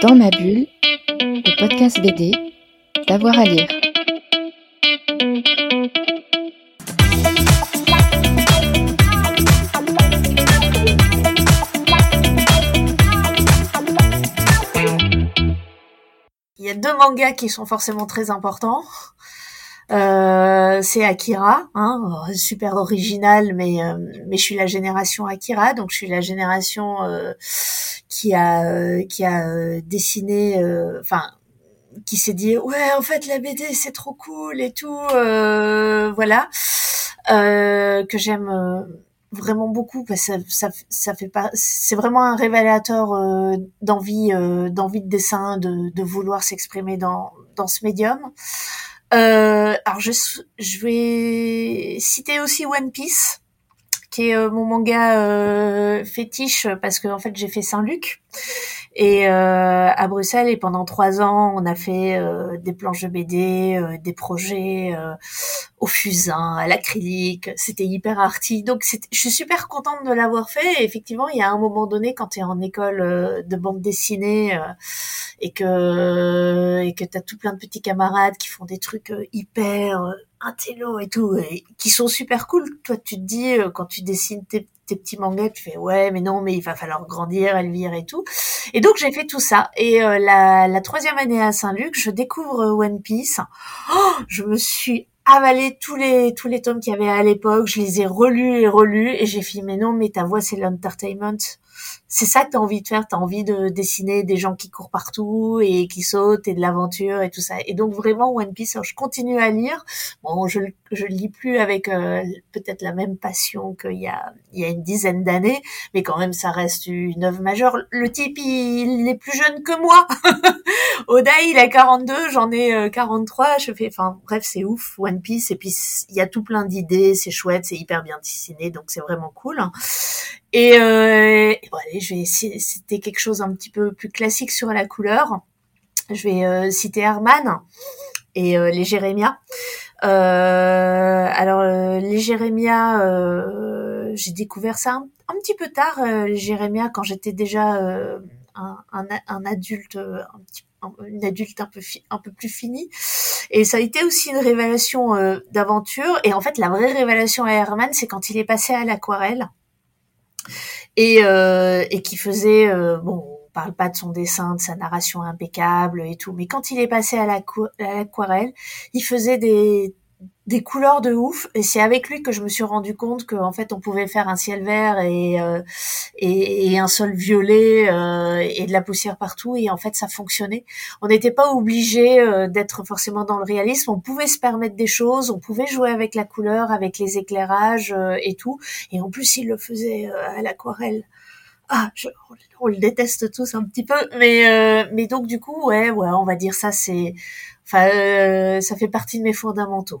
Dans ma bulle, le podcast BD, d'avoir à lire. Il y a deux mangas qui sont forcément très importants. Euh, c'est Akira, hein, super original, mais euh, mais je suis la génération Akira, donc je suis la génération euh, qui a qui a dessiné, enfin qui s'est dit ouais en fait la BD c'est trop cool et tout, voilà, que j'aime vraiment beaucoup parce que ça, ça, fait pas c'est vraiment un révélateur d'envie d'envie de dessin de, de vouloir s'exprimer dans dans ce médium. Euh, alors je, je vais citer aussi One Piece, euh, mon manga euh, fétiche parce que en fait j'ai fait Saint-Luc et euh, à Bruxelles et pendant trois ans on a fait euh, des planches de BD, euh, des projets au fusain, à l'acrylique, c'était hyper arty. Donc je suis super contente de l'avoir fait. Effectivement, il y a un moment donné quand tu es en école de bande dessinée et que et que t'as tout plein de petits camarades qui font des trucs hyper intello et tout, et qui sont super cool. Toi, tu te dis quand tu dessines tes tes petits mangas, tu fais ouais, mais non, mais il va falloir grandir, Elvire et tout. Et donc j'ai fait tout ça. Et euh, la, la, troisième année à Saint-Luc, je découvre One Piece. Oh, je me suis avalé tous les tous les tomes qu'il y avait à l'époque. Je les ai relus et relus et j'ai fait mais non, mais ta voix c'est l'entertainment c'est ça que tu as envie de faire, tu as envie de dessiner des gens qui courent partout et qui sautent et de l'aventure et tout ça. Et donc vraiment One Piece, je continue à lire. Bon, je je lis plus avec euh, peut-être la même passion qu'il y a il y a une dizaine d'années, mais quand même ça reste une œuvre majeure. Le type il, est plus jeune que moi. Oda il a 42, j'en ai 43, euh, je fais enfin bref, c'est ouf One Piece et puis il y a tout plein d'idées, c'est chouette, c'est hyper bien dessiné donc c'est vraiment cool. Et, euh, bon, allez, je vais citer quelque chose un petit peu plus classique sur la couleur. Je vais euh, citer Herman et euh, les Jérémia. Alors les Jérémia, j'ai découvert ça un, petit peu tard, les Jérémia, quand j'étais déjà un, un, adulte, un une adulte un peu un peu plus finie et ça a été aussi une révélation d'aventure et en fait la vraie révélation à Herman c'est quand il est passé à l'aquarelle et, euh, et qui faisait euh, bon on parle pas de son dessin de sa narration impeccable et tout mais quand il est passé à l'aquarelle il faisait des des couleurs de ouf. Et c'est avec lui que je me suis rendu compte qu'en fait on pouvait faire un ciel vert et euh, et, et, un sol violet euh, et de la poussière partout. Et en fait ça fonctionnait. On n'était pas obligé euh, d'être forcément dans le réalisme. On pouvait se permettre des choses. On pouvait jouer avec la couleur avec les éclairages euh, et tout. Et en plus il le faisait à l'aquarelle. Ah, je, on le déteste tous un petit peu, mais mais donc du coup, ouais, ouais, on va dire ça, c'est, enfin, ça fait partie de mes fondamentaux.